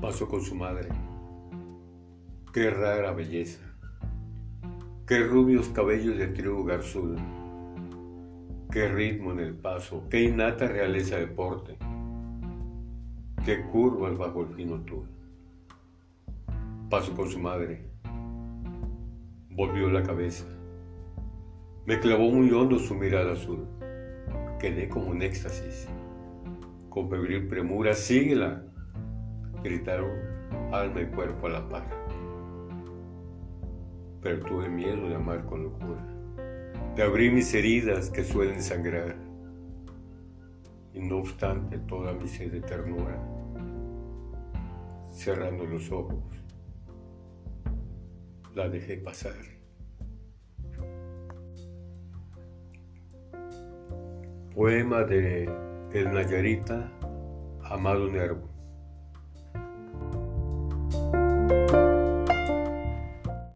pasó con su madre. Qué rara belleza. Qué rubios cabellos de trigo garzul. Qué ritmo en el paso. Qué innata realeza de porte. Qué curvas bajo el fino tul. Pasó con su madre. Volvió la cabeza. Me clavó muy hondo su mirada azul. Quedé como en éxtasis. Con febril premura, síguela. Gritaron alma y cuerpo a la par pero tuve miedo de amar con locura, de abrir mis heridas que suelen sangrar. Y no obstante toda mi sed de ternura, cerrando los ojos, la dejé pasar. Poema de El Nayarita Amado Nervo.